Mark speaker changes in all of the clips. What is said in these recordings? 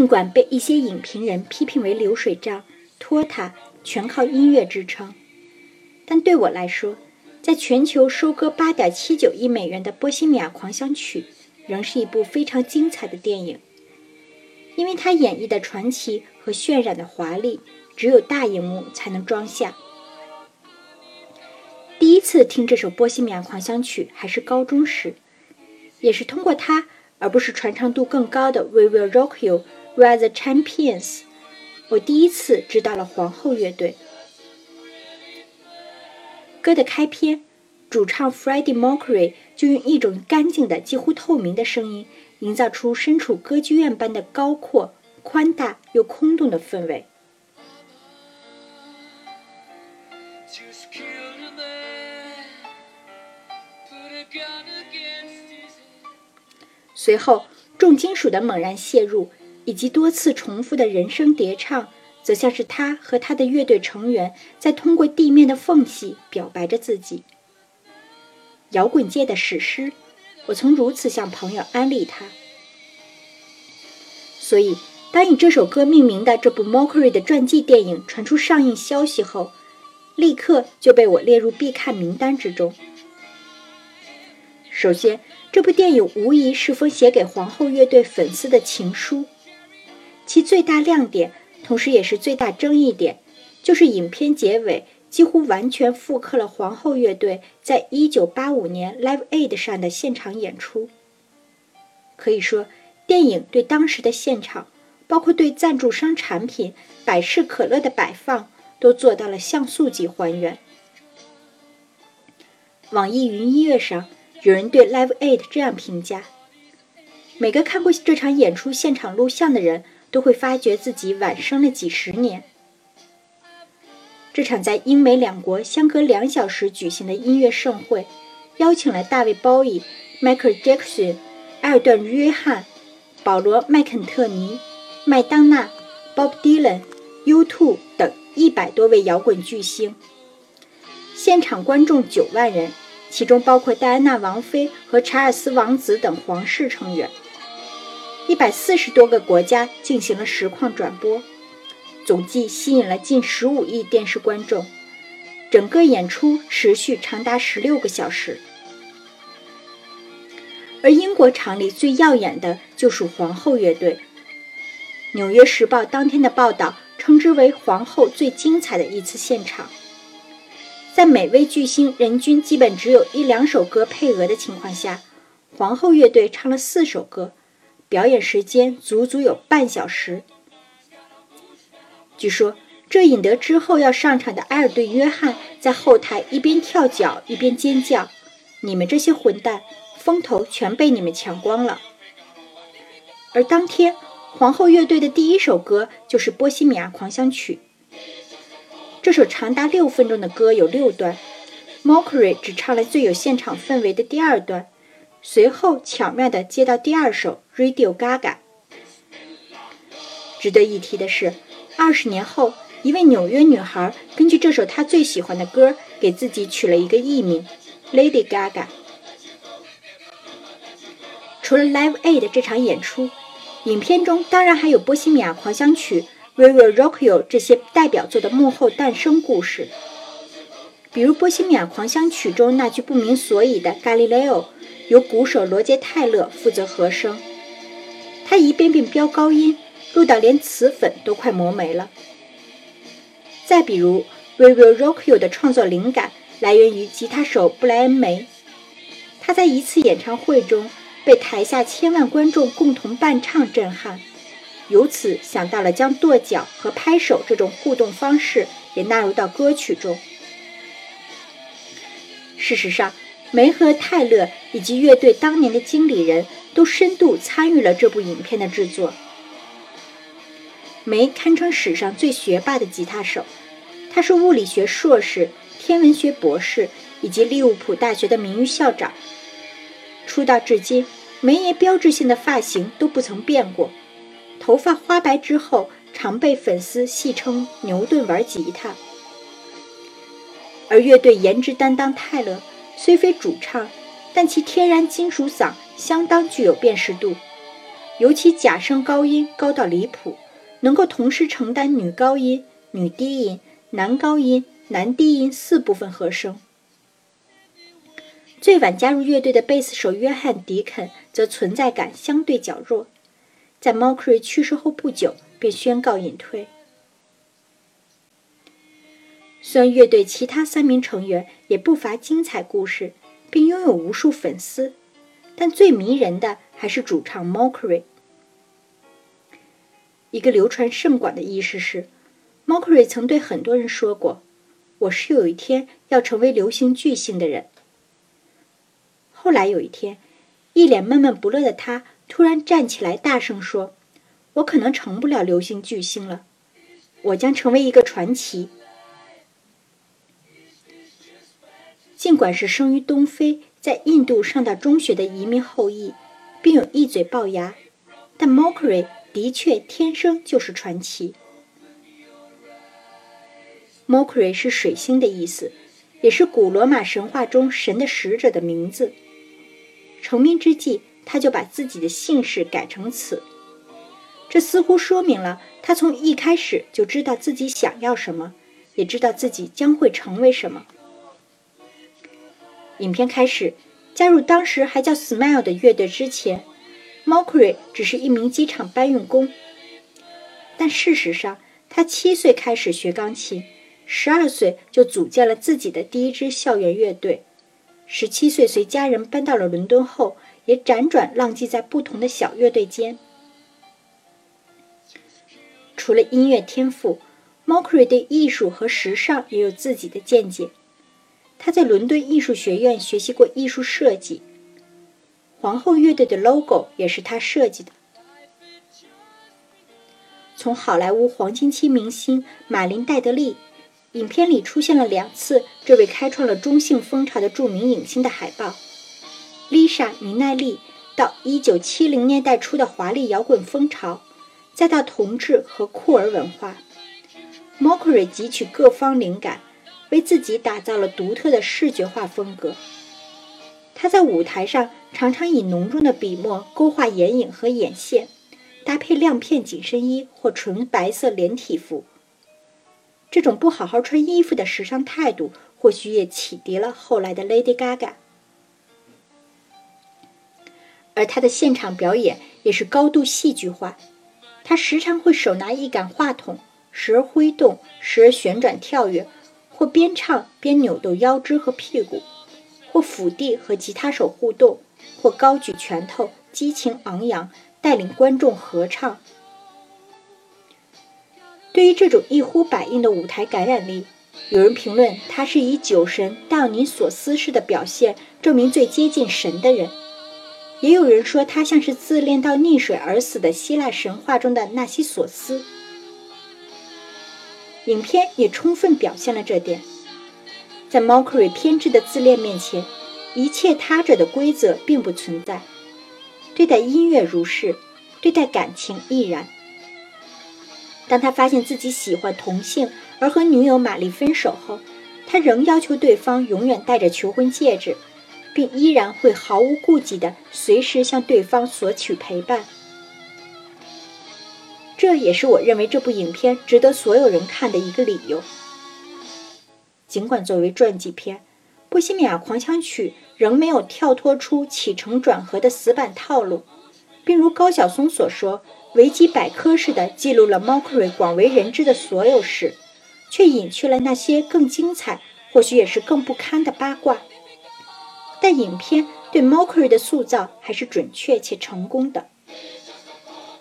Speaker 1: 尽管被一些影评人批评为流水账、拖沓，全靠音乐支撑，但对我来说，在全球收割8.79亿美元的《波西米亚狂想曲》仍是一部非常精彩的电影，因为它演绎的传奇和渲染的华丽，只有大荧幕才能装下。第一次听这首《波西米亚狂想曲》还是高中时，也是通过它，而不是传唱度更高的《We Will Rock You》。We are the champions。我第一次知道了皇后乐队。歌的开篇，主唱 Freddie Mercury 就用一种干净的、几乎透明的声音，营造出身处歌剧院般的高阔、宽大又空洞的氛围。随后，重金属的猛然泄入。以及多次重复的人声叠唱，则像是他和他的乐队成员在通过地面的缝隙表白着自己。摇滚界的史诗，我曾如此向朋友安利他。所以，当以这首歌命名的这部 Mercury 的传记电影传出上映消息后，立刻就被我列入必看名单之中。首先，这部电影无疑是封写给皇后乐队粉丝的情书。其最大亮点，同时也是最大争议点，就是影片结尾几乎完全复刻了皇后乐队在一九八五年 Live Aid 上的现场演出。可以说，电影对当时的现场，包括对赞助商产品百事可乐的摆放，都做到了像素级还原。网易云音乐上有人对 Live Aid 这样评价：每个看过这场演出现场录像的人。都会发觉自己晚生了几十年。这场在英美两国相隔两小时举行的音乐盛会，邀请了大卫·鲍伊、迈克尔·杰克逊、埃尔顿·约翰、保罗·麦肯特尼、麦当娜、Bob Dylan、U2 等一百多位摇滚巨星。现场观众九万人，其中包括戴安娜王妃和查尔斯王子等皇室成员。一百四十多个国家进行了实况转播，总计吸引了近十五亿电视观众。整个演出持续长达十六个小时。而英国场里最耀眼的就属皇后乐队。《纽约时报》当天的报道称之为皇后最精彩的一次现场。在每位巨星人均基本只有一两首歌配额的情况下，皇后乐队唱了四首歌。表演时间足足有半小时。据说，这引得之后要上场的埃尔顿·约翰在后台一边跳脚一边尖叫：“你们这些混蛋，风头全被你们抢光了！”而当天，皇后乐队的第一首歌就是《波西米亚狂想曲》。这首长达六分钟的歌有六段，Mercury 只唱了最有现场氛围的第二段。随后巧妙地接到第二首《Radio Gaga》。值得一提的是，二十年后，一位纽约女孩根据这首她最喜欢的歌，给自己取了一个艺名 “Lady Gaga”。除了 Live Aid 这场演出，影片中当然还有《波西米亚狂想曲》《We Will Rock You》这些代表作的幕后诞生故事。比如《波西米亚狂想曲》中那句不明所以的 “Galileo”。由鼓手罗杰·泰勒负责和声，他一遍遍飙高音，录到连磁粉都快磨没了。再比如，《We Will Rock You》的创作灵感来源于吉他手布莱恩·梅，他在一次演唱会中被台下千万观众共同伴唱震撼，由此想到了将跺脚和拍手这种互动方式也纳入到歌曲中。事实上，梅和泰勒以及乐队当年的经理人都深度参与了这部影片的制作。梅堪称史上最学霸的吉他手，他是物理学硕士、天文学博士以及利物浦大学的名誉校长。出道至今，梅爷标志性的发型都不曾变过，头发花白之后，常被粉丝戏称“牛顿玩吉他”。而乐队颜值担当泰勒。虽非主唱，但其天然金属嗓相当具有辨识度。尤其假声高音高到离谱，能够同时承担女高音、女低音、男高音、男低音四部分和声。最晚加入乐队的贝斯手约翰·迪肯则存在感相对较弱，在 m o c k r y 去世后不久便宣告隐退。虽然乐队其他三名成员也不乏精彩故事，并拥有无数粉丝，但最迷人的还是主唱 m o c k r y 一个流传甚广的轶事是 m o c k r y 曾对很多人说过：“我是有一天要成为流行巨星的人。”后来有一天，一脸闷闷不乐的他突然站起来，大声说：“我可能成不了流行巨星了，我将成为一个传奇。”尽管是生于东非，在印度上到中学的移民后裔，并有一嘴龅牙，但 Mockery 的确天生就是传奇。Mockery 是水星的意思，也是古罗马神话中神的使者的名字。成名之际，他就把自己的姓氏改成此，这似乎说明了他从一开始就知道自己想要什么，也知道自己将会成为什么。影片开始，加入当时还叫 Smile 的乐队之前 m o c k r y 只是一名机场搬运工，但事实上，他七岁开始学钢琴，十二岁就组建了自己的第一支校园乐队。十七岁随家人搬到了伦敦后，也辗转浪迹在不同的小乐队间。除了音乐天赋 m o c k r y 对艺术和时尚也有自己的见解。他在伦敦艺术学院学习过艺术设计，皇后乐队的 logo 也是他设计的。从好莱坞黄金期明星马琳·戴德利。影片里出现了两次这位开创了中性风潮的著名影星的海报：Lisa 米奈利到1970年代初的华丽摇滚风潮，再到同志和酷儿文化。Mockery 汲取各方灵感，为自己打造了独特的视觉化风格。他在舞台上常常以浓重的笔墨勾画眼影和眼线，搭配亮片紧身衣或纯白色连体服。这种不好好穿衣服的时尚态度，或许也启迪了后来的 Lady Gaga。而他的现场表演也是高度戏剧化，他时常会手拿一杆话筒，时而挥动，时而旋转跳跃，或边唱边扭动腰肢和屁股，或俯地和吉他手互动，或高举拳头，激情昂扬，带领观众合唱。对于这种一呼百应的舞台感染力，有人评论他是以酒神道尼索斯式的表现证明最接近神的人，也有人说他像是自恋到溺水而死的希腊神话中的纳西索斯。影片也充分表现了这点，在 Mockery 偏执的自恋面前，一切他者的规则并不存在。对待音乐如是，对待感情亦然。当他发现自己喜欢同性而和女友玛丽分手后，他仍要求对方永远戴着求婚戒指，并依然会毫无顾忌地随时向对方索取陪伴。这也是我认为这部影片值得所有人看的一个理由。尽管作为传记片，《波西米亚狂想曲》仍没有跳脱出起承转合的死板套路，并如高晓松所说。维基百科似的记录了 Mockery 广为人知的所有事，却隐去了那些更精彩，或许也是更不堪的八卦。但影片对 Mockery 的塑造还是准确且成功的。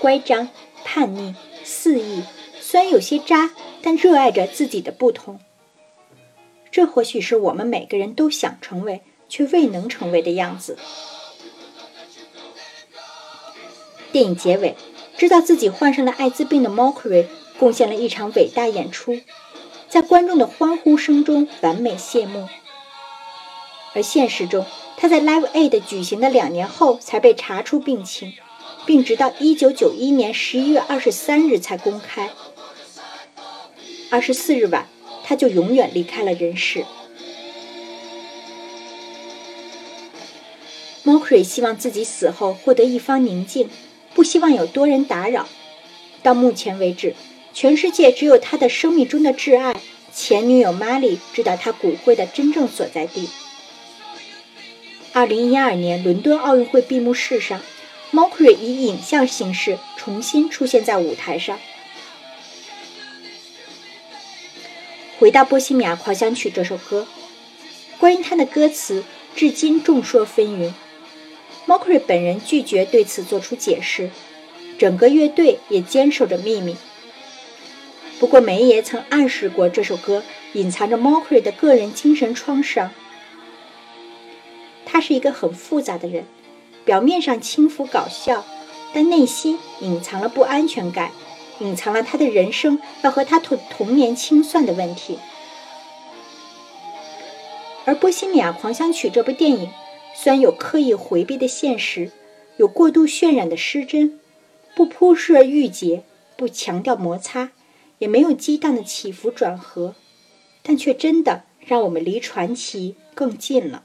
Speaker 1: 乖张、叛逆、肆意，虽然有些渣，但热爱着自己的不同。这或许是我们每个人都想成为却未能成为的样子。电影结尾。知道自己患上了艾滋病的 Mockery 贡献了一场伟大演出，在观众的欢呼声中完美谢幕。而现实中，他在 Live Aid 举行的两年后才被查出病情，并直到1991年11月23日才公开。24日晚，他就永远离开了人世。Mockery 希望自己死后获得一方宁静。不希望有多人打扰。到目前为止，全世界只有他的生命中的挚爱前女友玛丽知道他骨灰的真正所在地。二零一二年伦敦奥运会闭幕式上，Mercury 以影像形式重新出现在舞台上。回到《波西米亚狂想曲》这首歌，关于它的歌词，至今众说纷纭。Mercury 本人拒绝对此做出解释，整个乐队也坚守着秘密。不过梅爷曾暗示过，这首歌隐藏着 Mercury 的个人精神创伤。他是一个很复杂的人，表面上轻浮搞笑，但内心隐藏了不安全感，隐藏了他的人生要和他童童年清算的问题。而《波西米亚狂想曲》这部电影，虽然有刻意回避的现实，有过度渲染的失真，不铺设郁结，不强调摩擦，也没有激荡的起伏转合，但却真的让我们离传奇更近了。